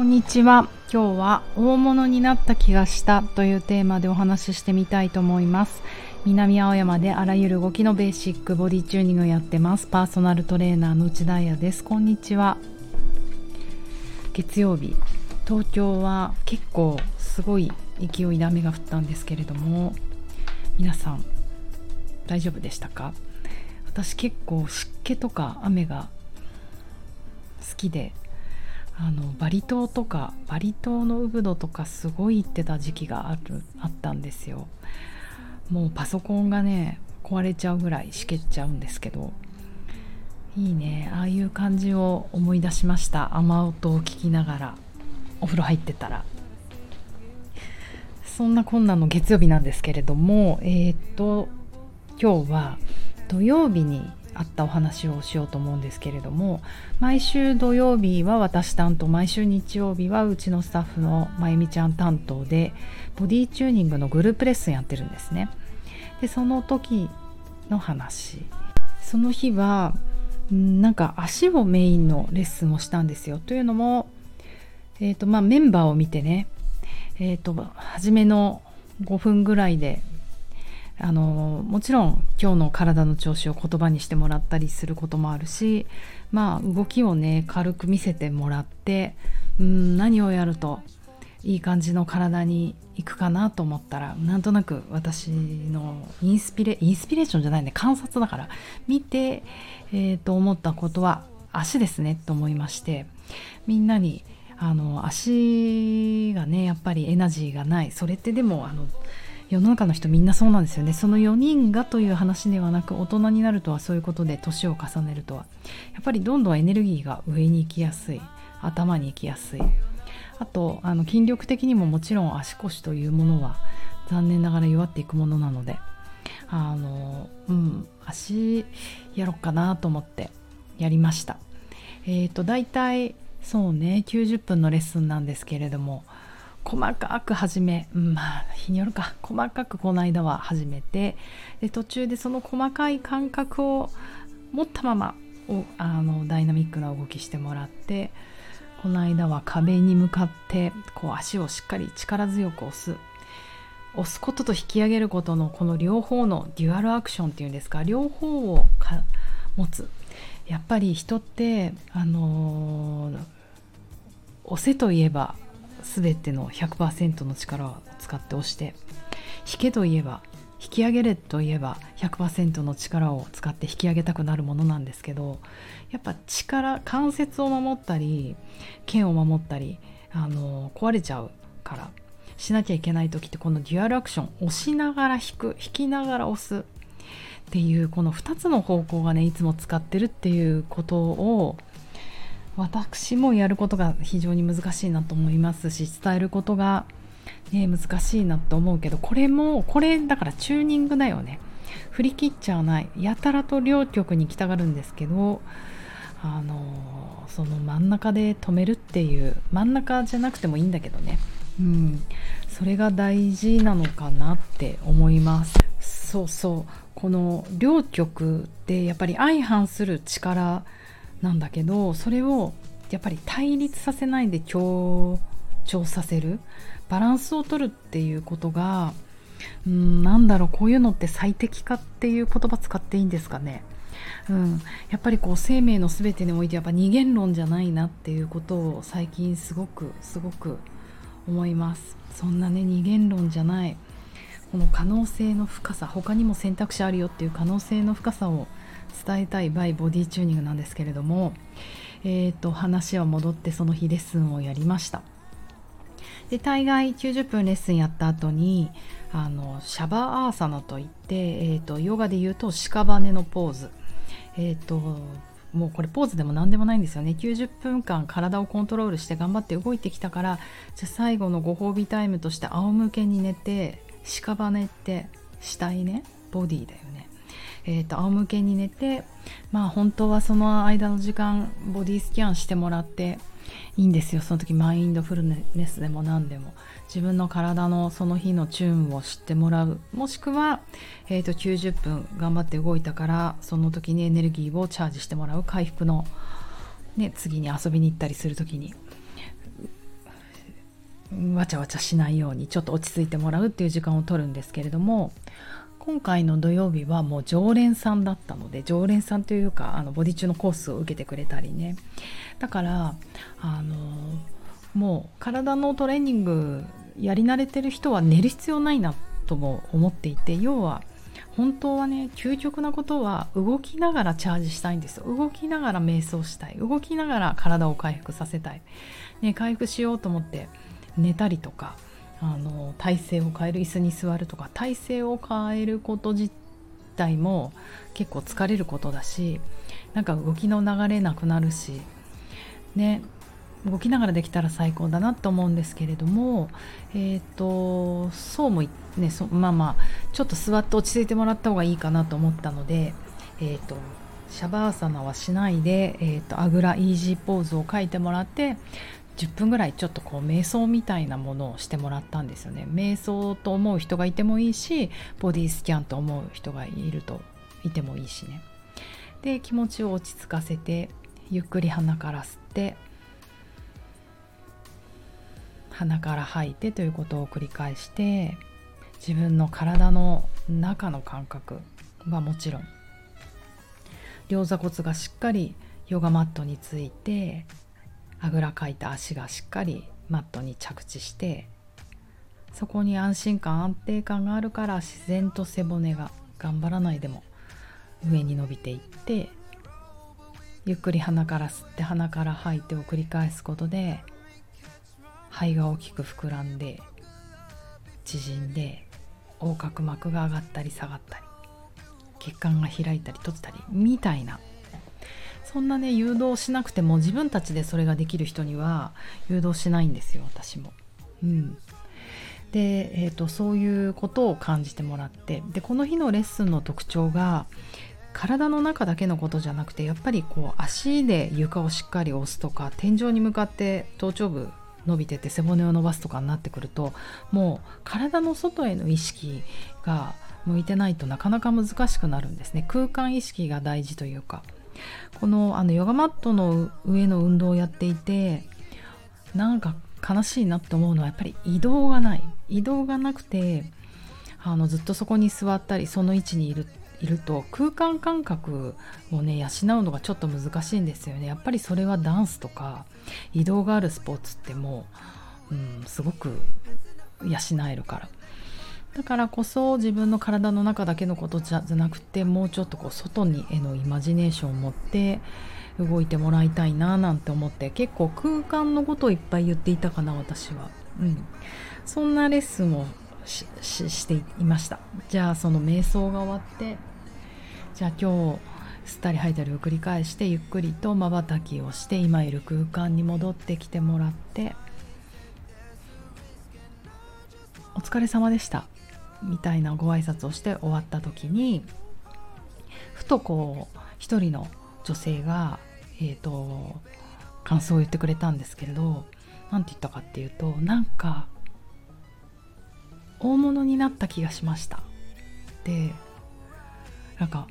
こんにちは。今日は大物になった気がしたというテーマでお話ししてみたいと思います。南青山であらゆる動きのベーシックボディチューニングをやってます。パーソナルトレーナーの内田彩です。こんにちは。月曜日。東京は結構すごい勢いで雨が降ったんですけれども皆さん大丈夫でしたか？私結構湿気とか雨が好きであのバリ島とかバリ島のウブドとかすごい行ってた時期があるあったんですよ。もうパソコンがね壊れちゃうぐらいしけっちゃうんですけどいいね。ああいう感じを思い出しました。雨音を聞きながらお風呂入ってたら。そんなこんなの月曜日なんですけれどもえっ、と今日は土曜日にあったお話をしようと思うんですけれども毎週土曜日は私担当毎週日曜日はうちのスタッフのまゆみちゃん担当でボディチューニングのグループレッスンやってるんですね。でその時の話。その日はなんか足をメインのレッスンをしたんですよ。というのも、えーとまあ、メンバーを見てねえーと初めの5分ぐらいであのもちろん今日の体の調子を言葉にしてもらったりすることもあるしまあ動きをね軽く見せてもらってうん何をやるといい感じの体にいくかなと思ったらなんとなく私のインスピレインスピレーションじゃないね観察だから見て、えー、と思ったことは足ですねと思いましてみんなにあの足がねやっぱりエナジーがない。それってでもあの世の中の人みんなそうなんですよね。その4人がという話ではなく大人になるとはそういうことで年を重ねるとは。やっぱりどんどんエネルギーが上に行きやすい。頭に行きやすい。あとあの筋力的にももちろん足腰というものは残念ながら弱っていくものなので。あのうん足やろっかなと思ってやりました。えっ、ー、と大体そうね90分のレッスンなんですけれども細かく始め、まあ日によるか。細かくこの間は始めてで途中でその細かい感覚を持ったままあのダイナミックな動きしてもらってこの間は壁に向かってこう足をしっかり力強く押す。押すことと引き上げることのこの両方のデュアルアクションっていうんですか両方をか持つ。やっぱり人ってあのー、押せといえば全ての100%の力を使って押して引けといえば引き上げれといえば100%の力を使って引き上げたくなるものなんですけどやっぱ力関節を守ったり剣を守ったりあの壊れちゃうからしなきゃいけない時ってこのデュアルアクション押しながら引く引きながら押すっていうこの2つの方向がねいつも使ってるっていうことを私もやることが非常に難しいなと思いますし伝えることが、ね、難しいなと思うけどこれもこれだからチューニングだよね。振り切っちゃわない。やたらと両極に行きたがるんですけどあのその真ん中で止めるっていう真ん中じゃなくてもいいんだけどね。うん。それが大事なのかなって思います。そうそう。この両極ってやっぱり相反する力なんだけどそれをやっぱり対立させないで強調させるバランスを取るっていうことがうんなんだろうこういうのって最適化っていう言葉使っていいんですかね。うん、やっぱりこう生命の全てにおいてやっぱ二元論じゃないなっていうことを最近すごくすごく思いますそんなね二元論じゃないこの可能性の深さ他にも選択肢あるよっていう可能性の深さを伝えたいバイボディチューニングなんですけれども、えーと、話は戻ってその日レッスンをやりました。で大概90分レッスンやった後にあのシャバーアーサナといって、えーと、ヨガで言うと屍のポーズ。えっ、ー、ともうこれポーズでも何でもないんですよね。90分間体をコントロールして頑張って動いてきたからじゃ最後のご褒美タイムとして仰向けに寝て屍って死体ね？ボディだよね。えーと、仰向けに寝てまあ本当はその間の時間ボディスキャンしてもらっていいんですよ。その時マインドフルネスでも何でも。自分の体のその日のチューンを知ってもらう。もしくは、えーと、90分頑張って動いたからその時にエネルギーをチャージしてもらう。回復の、ね、次に遊びに行ったりする時に。わちゃわちゃしないようにちょっと落ち着いてもらうっていう時間を取るんですけれども今回の土曜日はもう常連さんだったので常連さんというかあのボディ中のコースを受けてくれたりね。だからあのもう体のトレーニングやり慣れてる人は寝る必要ないなとも思っていて要は本当はね究極なことは動きながらチャージしたいんですよ。動きながら瞑想したい。動きながら体を回復させたい、ね、回復しようと思って寝たりとかあの体勢を変える椅子に座るとか体勢を変えること自体も結構疲れることだしなんか動きの流れなくなるしね動きながらできたら最高だなと思うんですけれどもえっ、ー、とそうもねそまあまあちょっと座って落ち着いてもらった方がいいかなと思ったのでえっ、ー、とシャバーサナはしないで、えーと、あぐらイージーポーズを書いてもらって10分ぐらいちょっとこう瞑想みたいなものをしてもらったんですよね。瞑想と思う人がいてもいいしボディスキャンと思う人がいるといてもいいしね。で気持ちを落ち着かせてゆっくり鼻から吸って鼻から吐いてということを繰り返して自分の体の中の感覚はもちろん両座骨がしっかりヨガマットについてあぐらかいた足がしっかりマットに着地してそこに安心感安定感があるから自然と背骨が頑張らないでも上に伸びていってゆっくり鼻から吸って鼻から吐いてを繰り返すことで肺が大きく膨らんで縮んで横隔膜が上がったり下がったり血管が開いたり閉じたりみたいなそんなね誘導しなくても自分たちでそれができる人には誘導しないんですよ私も。うん、で、えーと、そういうことを感じてもらってでこの日のレッスンの特徴が体の中だけのことじゃなくてやっぱりこう足で床をしっかり押すとか天井に向かって頭頂部伸びてて背骨を伸ばすとかになってくるともう体の外への意識が向いてないとなかなか難しくなるんですね。空間意識が大事というか。このあのヨガマットの上の運動をやっていてなんか悲しいなって思うのはやっぱり移動がない。移動がなくてあのずっとそこに座ったりその位置にいるいると空間感覚をね養うのがちょっと難しいんですよね。やっぱりそれはダンスとか移動があるスポーツってもう、うん、すごく養えるから。だからこそ自分の体の中だけのことじゃなくてもうちょっとこう外にへのイマジネーションを持って動いてもらいたいななんて思って結構空間のことをいっぱい言っていたかな私は、うん、そんなレッスンをしていました。じゃあその瞑想が終わってじゃあ今日吸ったり吐いたりを繰り返してゆっくりとまばたきをして今いる空間に戻ってきてもらってお疲れ様でした。みたいなご挨拶をして終わった時にふとこう一人の女性が、えーと、感想を言ってくれたんですけれど何て言ったかっていうとなんか大物になった気がしました。でなんか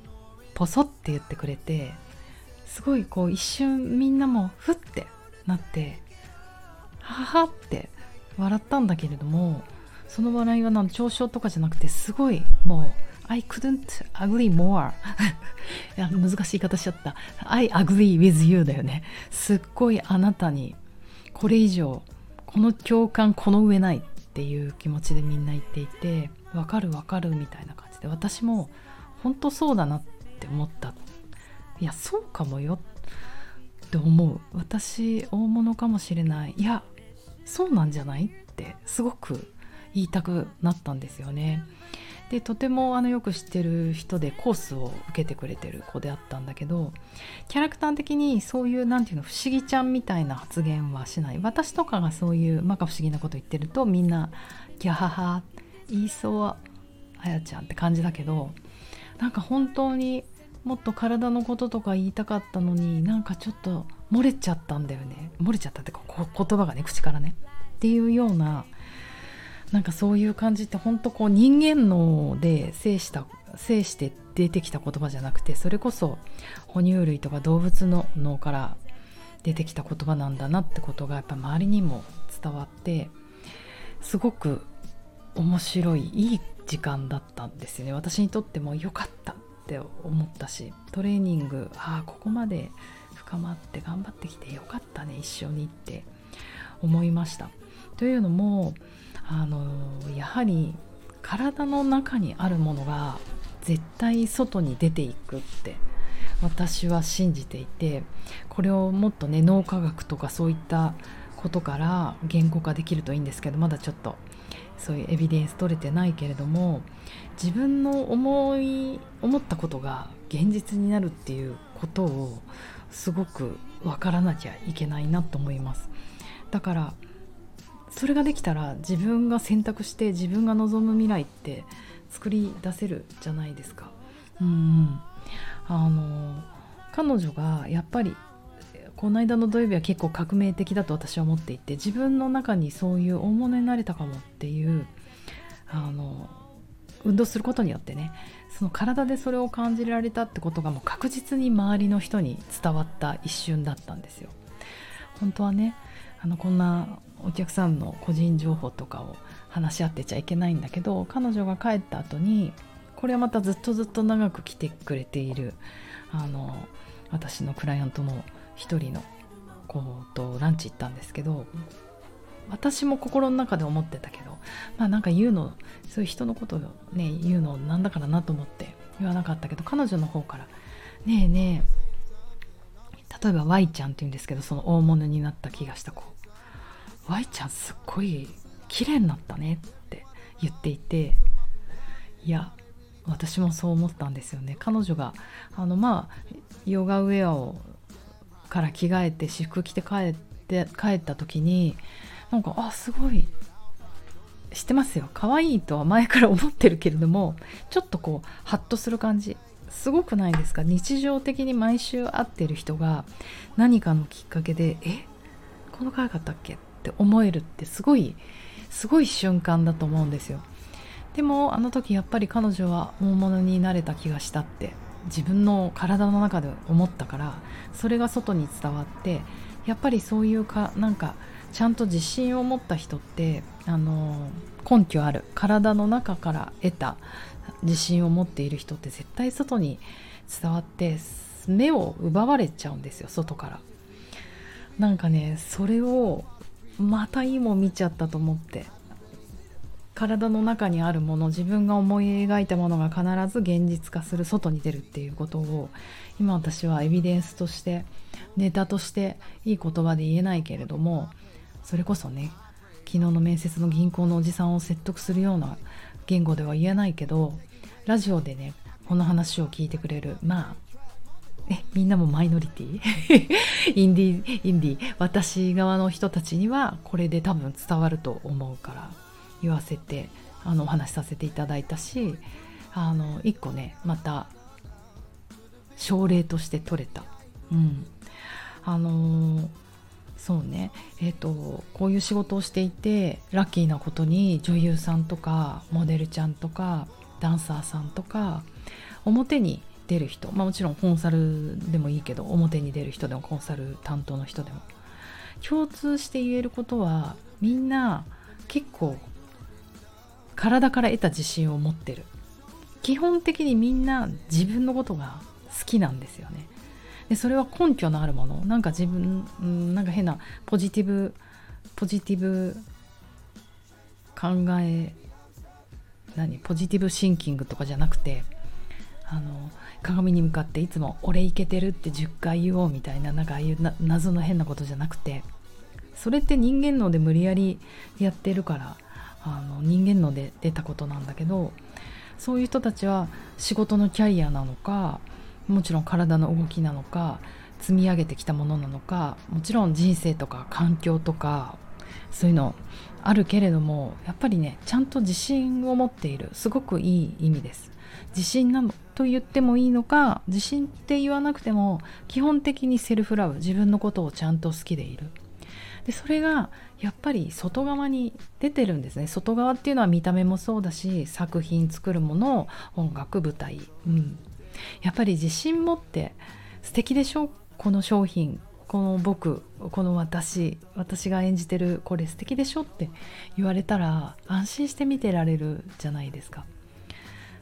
ポソって言ってくれてすごいこう一瞬みんなもふってなってははって笑ったんだけれどもその笑いはなん嘲笑とかじゃなくてすごいもう I couldn't agree more いや難しい言い方しちゃった。I agree with you だよね。すっごいあなたにこれ以上この共感この上ないっていう気持ちでみんな言っていてわかるわかるみたいな感じで私も本当そうだなって思った。いやそうかもよ。って思う。私大物かもしれない。いやそうなんじゃない？ってすごく言いたくなったんですよね。でとてもあのよく知ってる人でコースを受けてくれてる子であったんだけどキャラクター的にそういう何て言うの不思議ちゃんみたいな発言はしない。私とかがそういう摩訶不思議なこと言ってるとみんなギャハハ言いそうあやちゃんって感じだけどなんか本当にもっと体のこととか言いたかったのになんかちょっと漏れちゃったんだよね。漏れちゃったってか言葉がね口からね。っていうようななんかそういう感じって本当こう人間脳で制した制して出てきた言葉じゃなくてそれこそ哺乳類とか動物の脳から出てきた言葉なんだなってことがやっぱ周りにも伝わってすごく面白いいい時間だったんですよね。私にとっても良かったって思ったしトレーニングああここまで深まって頑張ってきてよかったね一緒にって思いました。というのもあのやはり体の中にあるものが絶対外に出ていくって私は信じていてこれをもっとね脳科学とかそういったことから言語化できるといいんですけどまだちょっとそういうエビデンス取れてないけれども自分の思い思ったことが現実になるっていうことをすごく分からなきゃいけないなと思います。だからそれができたら自分が選択して自分が望む未来って作り出せるじゃないですかうん、あの彼女がやっぱりこの間の土曜日は結構革命的だと私は思っていて自分の中にそういう大物になれたかもっていうあの運動することによってねその体でそれを感じられたってことがもう確実に周りの人に伝わった一瞬だったんですよ。本当はねあのこんなお客さんの個人情報とかを話し合ってちゃいけないんだけど彼女が帰った後にこれはまたずっとずっと長く来てくれているあの私のクライアントの一人の子とランチ行ったんですけど私も心の中で思ってたけどまあなんか言うのそういう人のことをね言うのなんだからなと思って言わなかったけど彼女の方から「ねえねえ例えば Y ちゃんって言うんですけどその大物になった気がした子。Y ちゃんすっごい綺麗になったねって言っていていや私もそう思ったんですよね。彼女があのまあヨガウェアをから着替えて私服着て帰って帰った時になんかあすごい知ってますよ。可愛いとは前から思ってるけれどもちょっとこうハッとする感じ。すごくないですか？日常的に毎週会ってる人が何かのきっかけでえ？この可愛かったっけ？って思えるってすごいすごい瞬間だと思うんですよ。でもあの時やっぱり彼女は大物になれた気がしたって自分の体の中で思ったからそれが外に伝わってやっぱりそういうかなんかちゃんと自信を持った人ってあの根拠ある体の中から得た自信を持っている人って絶対外に伝わって目を奪われちゃうんですよ外から。なんかねそれをまたいいもん見ちゃったと思って。体の中にあるもの自分が思い描いたものが必ず現実化する外に出るっていうことを今私はエビデンスとしてネタとしていい言葉で言えないけれどもそれこそね昨日の面接の銀行のおじさんを説得するような言語では言えないけどラジオでねこの話を聞いてくれるまあみんなもマイノリティ。インディインディ私側の人たちにはこれで多分伝わると思うから言わせてあのお話しさせていただいたしあの1個ねまた症例として取れた。うん、あのー、そうね。えっ、ー、とこういう仕事をしていてラッキーなことに女優さんとかモデルちゃんとかダンサーさんとか表に出る人、まあ、もちろんコンサルでもいいけど表に出る人でもコンサル担当の人でも。共通して言えることはみんな結構体から得た自信を持ってる。基本的にみんな自分のことが好きなんですよね。でそれは根拠のあるもの。なんか自分、うん、なんか変なポジティブポジティブ考え何？ポジティブシンキングとかじゃなくてあの鏡に向かっていつも「俺いけてる」って10回言おうみたいななんかああいう謎の変なことじゃなくてそれって人間脳で無理やりやってるからあの人間ので出たことなんだけどそういう人たちは仕事のキャリアなのかもちろん体の動きなのか積み上げてきたものなのかもちろん人生とか環境とかそういうのあるけれどもやっぱりねちゃんと自信を持っているすごくいい意味です。自信なのと言ってもいいのか自信って言わなくても基本的にセルフラブ自分のことをちゃんと好きでいる。でそれがやっぱり外側に出てるんですね。外側っていうのは見た目もそうだし作品作るもの音楽舞台、うん、やっぱり自信持って素敵でしょ？この商品。この僕この私私が演じてるこれ素敵でしょ？って言われたら安心して見てられるじゃないですか。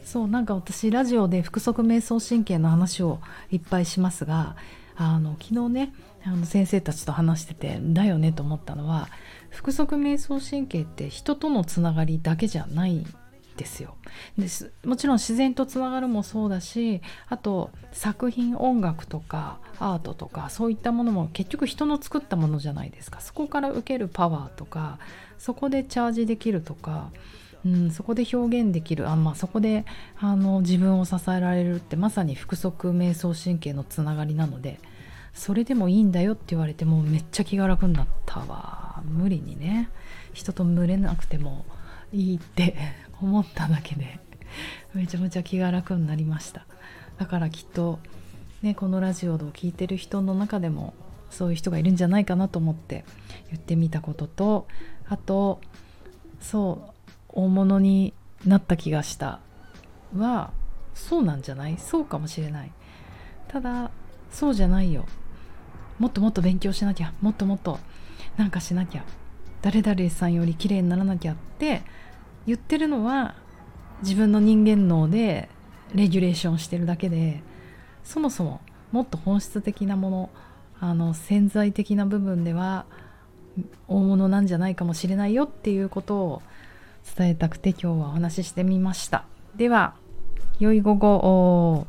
そうなんか私ラジオで腹側瞑想神経の話をいっぱいしますがあの昨日ねあの先生たちと話しててだよねと思ったのは腹側瞑想神経って人とのつながりだけじゃないですよ。ですもちろん自然とつながるもそうだしあと作品音楽とかアートとかそういったものも結局人の作ったものじゃないですか。そこから受けるパワーとかそこでチャージできるとかうん、そこで表現できるあ、まあ、そこであの自分を支えられるってまさに腹側瞑想神経のつながりなのでそれでもいいんだよって言われてもうめっちゃ気が楽になったわ。無理にね。人と群れなくてもいいって 思っただけでめちゃめちゃ気が楽になりました。だからきっとねこのラジオを聴いてる人の中でもそういう人がいるんじゃないかなと思って言ってみたこととあとそう大物になった気がした。はそうなんじゃない？そうかもしれない。ただそうじゃないよ。もっともっと勉強しなきゃ。もっともっとなんかしなきゃ。誰々さんより綺麗にならなきゃって言ってるのは自分の人間脳でレギュレーションしてるだけでそもそももっと本質的なものあの潜在的な部分では大物なんじゃないかもしれないよっていうことを伝えたくて今日はお話ししてみました。では良い午後